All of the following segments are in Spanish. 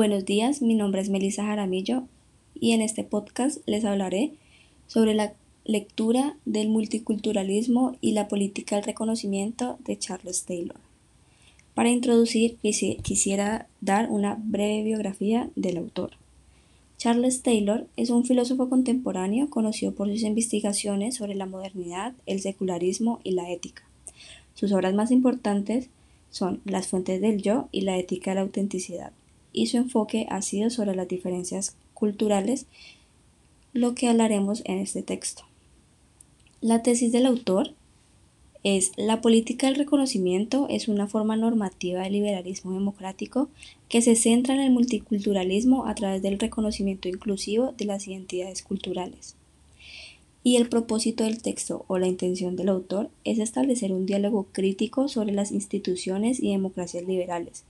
Buenos días, mi nombre es Melissa Jaramillo y en este podcast les hablaré sobre la lectura del multiculturalismo y la política del reconocimiento de Charles Taylor. Para introducir quisiera dar una breve biografía del autor. Charles Taylor es un filósofo contemporáneo conocido por sus investigaciones sobre la modernidad, el secularismo y la ética. Sus obras más importantes son Las fuentes del yo y la ética de la autenticidad y su enfoque ha sido sobre las diferencias culturales, lo que hablaremos en este texto. La tesis del autor es la política del reconocimiento es una forma normativa del liberalismo democrático que se centra en el multiculturalismo a través del reconocimiento inclusivo de las identidades culturales. Y el propósito del texto o la intención del autor es establecer un diálogo crítico sobre las instituciones y democracias liberales,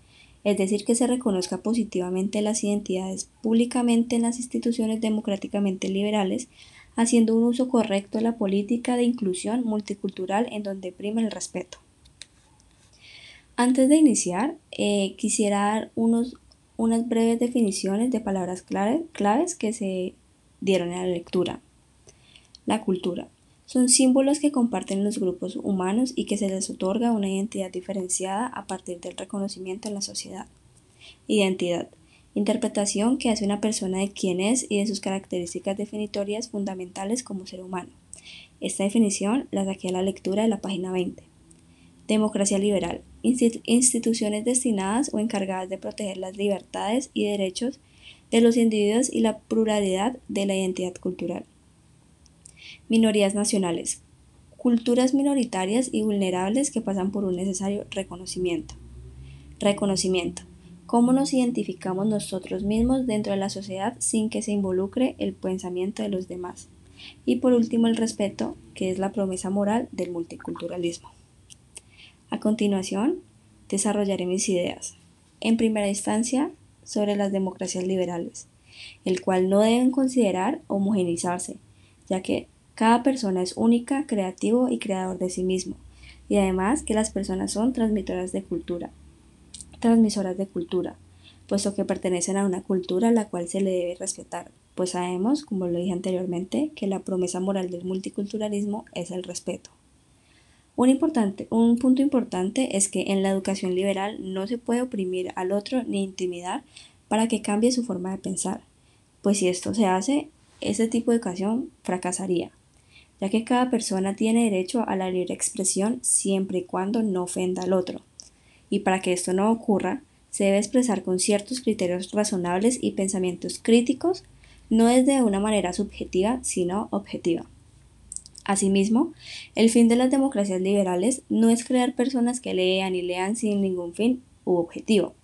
es decir, que se reconozca positivamente las identidades públicamente en las instituciones democráticamente liberales, haciendo un uso correcto de la política de inclusión multicultural en donde prima el respeto. Antes de iniciar, eh, quisiera dar unos, unas breves definiciones de palabras claves que se dieron en la lectura. La cultura. Son símbolos que comparten los grupos humanos y que se les otorga una identidad diferenciada a partir del reconocimiento en la sociedad. Identidad. Interpretación que hace una persona de quién es y de sus características definitorias fundamentales como ser humano. Esta definición la saqué a la lectura de la página 20. Democracia liberal. instituciones destinadas o encargadas de proteger las libertades y derechos de los individuos y la pluralidad de la identidad cultural. Minorías nacionales. Culturas minoritarias y vulnerables que pasan por un necesario reconocimiento. Reconocimiento. Cómo nos identificamos nosotros mismos dentro de la sociedad sin que se involucre el pensamiento de los demás. Y por último, el respeto, que es la promesa moral del multiculturalismo. A continuación, desarrollaré mis ideas. En primera instancia, sobre las democracias liberales, el cual no deben considerar homogenizarse, ya que cada persona es única, creativo y creador de sí mismo, y además que las personas son de cultura, transmisoras de cultura, puesto que pertenecen a una cultura a la cual se le debe respetar, pues sabemos, como lo dije anteriormente, que la promesa moral del multiculturalismo es el respeto. Un, importante, un punto importante es que en la educación liberal no se puede oprimir al otro ni intimidar para que cambie su forma de pensar, pues si esto se hace, ese tipo de educación fracasaría ya que cada persona tiene derecho a la libre expresión siempre y cuando no ofenda al otro. Y para que esto no ocurra, se debe expresar con ciertos criterios razonables y pensamientos críticos, no desde una manera subjetiva, sino objetiva. Asimismo, el fin de las democracias liberales no es crear personas que lean y lean sin ningún fin u objetivo,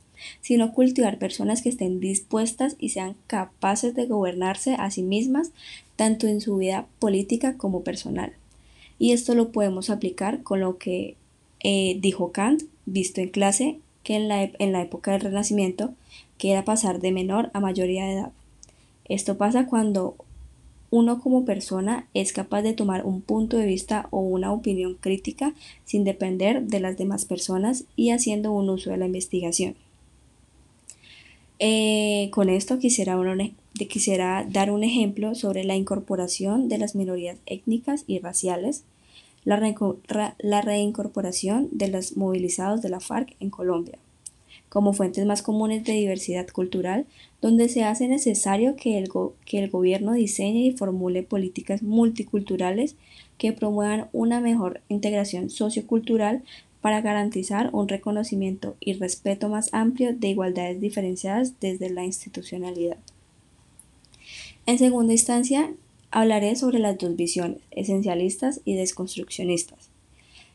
sino cultivar personas que estén dispuestas y sean capaces de gobernarse a sí mismas tanto en su vida política como personal. Y esto lo podemos aplicar con lo que eh, dijo Kant, visto en clase, que en la, en la época del Renacimiento, que era pasar de menor a mayoría de edad. Esto pasa cuando uno como persona es capaz de tomar un punto de vista o una opinión crítica sin depender de las demás personas y haciendo un uso de la investigación. Eh, con esto quisiera, quisiera dar un ejemplo sobre la incorporación de las minorías étnicas y raciales, la, reincorporación de los movilizados de la FARC en Colombia, como fuentes más comunes de diversidad cultural, donde se hace necesario que el, que el gobierno diseñe y formule políticas multiculturales que promuevan una mejor integración sociocultural para garantizar un reconocimiento y respeto más amplio de igualdades diferenciadas desde la institucionalidad. En segunda instancia, hablaré sobre las dos visiones, esencialistas y desconstruccionistas.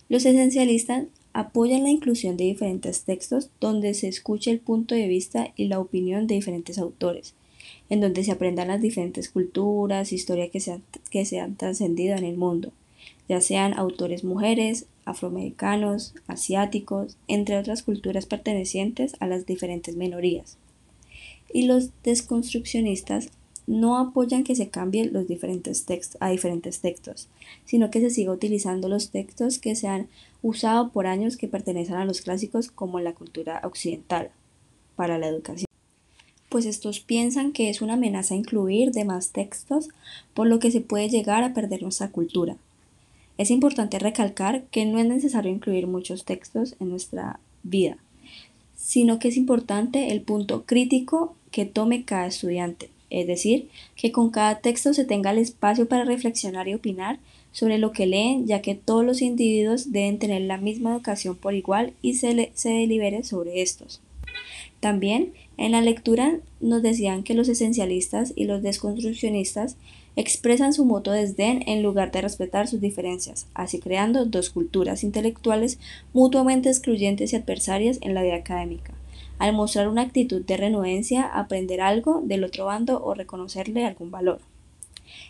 Los esencialistas apoyan la inclusión de diferentes textos donde se escuche el punto de vista y la opinión de diferentes autores, en donde se aprendan las diferentes culturas, historias que se han, que se han trascendido en el mundo, ya sean autores mujeres, afroamericanos, asiáticos, entre otras culturas pertenecientes a las diferentes minorías. Y los desconstruccionistas no apoyan que se cambien los diferentes textos a diferentes textos, sino que se siga utilizando los textos que se han usado por años que pertenecen a los clásicos como la cultura occidental para la educación. pues estos piensan que es una amenaza incluir demás textos, por lo que se puede llegar a perder nuestra cultura. Es importante recalcar que no es necesario incluir muchos textos en nuestra vida, sino que es importante el punto crítico que tome cada estudiante, es decir, que con cada texto se tenga el espacio para reflexionar y opinar sobre lo que leen, ya que todos los individuos deben tener la misma educación por igual y se, se delibere sobre estos. También en la lectura nos decían que los esencialistas y los desconstruccionistas expresan su moto desdén en lugar de respetar sus diferencias, así creando dos culturas intelectuales mutuamente excluyentes y adversarias en la vida académica, al mostrar una actitud de renuencia a aprender algo del otro bando o reconocerle algún valor.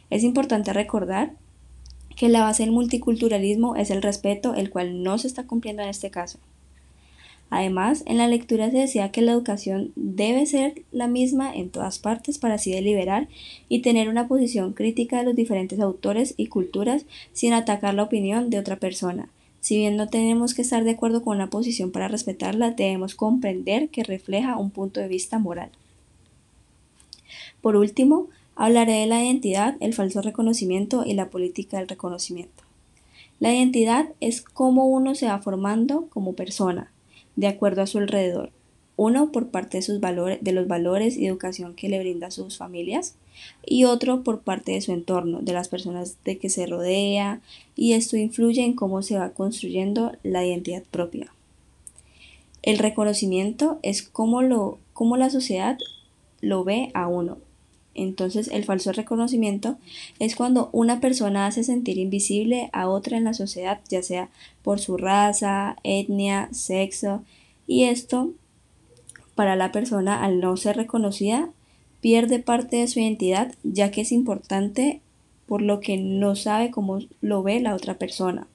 Es importante recordar que la base del multiculturalismo es el respeto, el cual no se está cumpliendo en este caso. Además, en la lectura se decía que la educación debe ser la misma en todas partes para así deliberar y tener una posición crítica de los diferentes autores y culturas sin atacar la opinión de otra persona. Si bien no tenemos que estar de acuerdo con una posición para respetarla, debemos comprender que refleja un punto de vista moral. Por último, hablaré de la identidad, el falso reconocimiento y la política del reconocimiento. La identidad es cómo uno se va formando como persona, de acuerdo a su alrededor. Uno por parte de, sus valores, de los valores y educación que le brinda a sus familias y otro por parte de su entorno, de las personas de que se rodea y esto influye en cómo se va construyendo la identidad propia. El reconocimiento es cómo, lo, cómo la sociedad lo ve a uno. Entonces el falso reconocimiento es cuando una persona hace sentir invisible a otra en la sociedad, ya sea por su raza, etnia, sexo, y esto para la persona al no ser reconocida pierde parte de su identidad ya que es importante por lo que no sabe cómo lo ve la otra persona.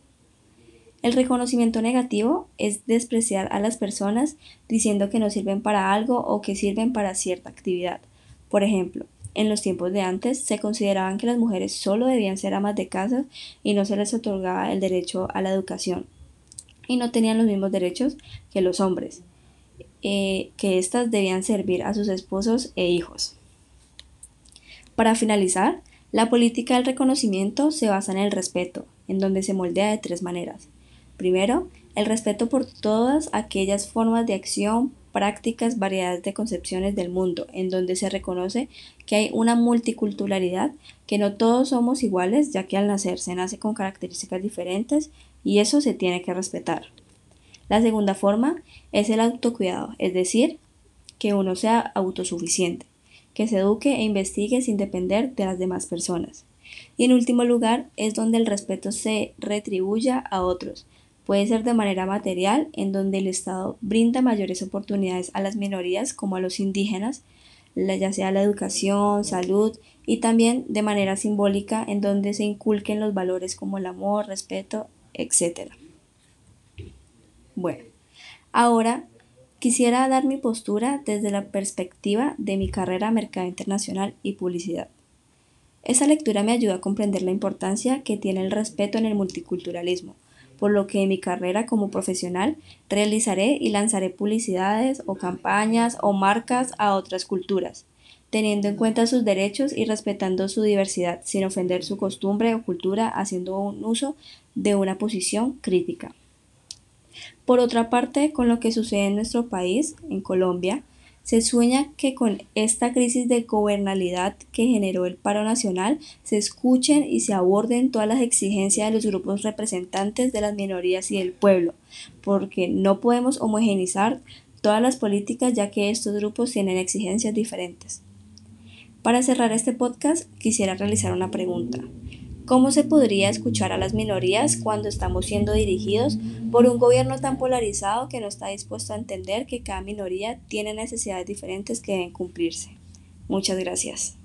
El reconocimiento negativo es despreciar a las personas diciendo que no sirven para algo o que sirven para cierta actividad. Por ejemplo, en los tiempos de antes se consideraban que las mujeres solo debían ser amas de casa y no se les otorgaba el derecho a la educación y no tenían los mismos derechos que los hombres, eh, que éstas debían servir a sus esposos e hijos. Para finalizar, la política del reconocimiento se basa en el respeto, en donde se moldea de tres maneras. Primero, el respeto por todas aquellas formas de acción, prácticas, variedades de concepciones del mundo, en donde se reconoce que hay una multiculturalidad, que no todos somos iguales, ya que al nacer se nace con características diferentes y eso se tiene que respetar. La segunda forma es el autocuidado, es decir, que uno sea autosuficiente, que se eduque e investigue sin depender de las demás personas. Y en último lugar es donde el respeto se retribuya a otros, Puede ser de manera material, en donde el Estado brinda mayores oportunidades a las minorías como a los indígenas, ya sea la educación, salud, y también de manera simbólica, en donde se inculquen los valores como el amor, respeto, etc. Bueno, ahora quisiera dar mi postura desde la perspectiva de mi carrera Mercado Internacional y Publicidad. Esa lectura me ayuda a comprender la importancia que tiene el respeto en el multiculturalismo, por lo que en mi carrera como profesional realizaré y lanzaré publicidades o campañas o marcas a otras culturas, teniendo en cuenta sus derechos y respetando su diversidad, sin ofender su costumbre o cultura, haciendo un uso de una posición crítica. Por otra parte, con lo que sucede en nuestro país, en Colombia, se sueña que con esta crisis de gobernalidad que generó el paro nacional se escuchen y se aborden todas las exigencias de los grupos representantes de las minorías y del pueblo, porque no podemos homogenizar todas las políticas ya que estos grupos tienen exigencias diferentes. Para cerrar este podcast quisiera realizar una pregunta. ¿Cómo se podría escuchar a las minorías cuando estamos siendo dirigidos por un gobierno tan polarizado que no está dispuesto a entender que cada minoría tiene necesidades diferentes que deben cumplirse? Muchas gracias.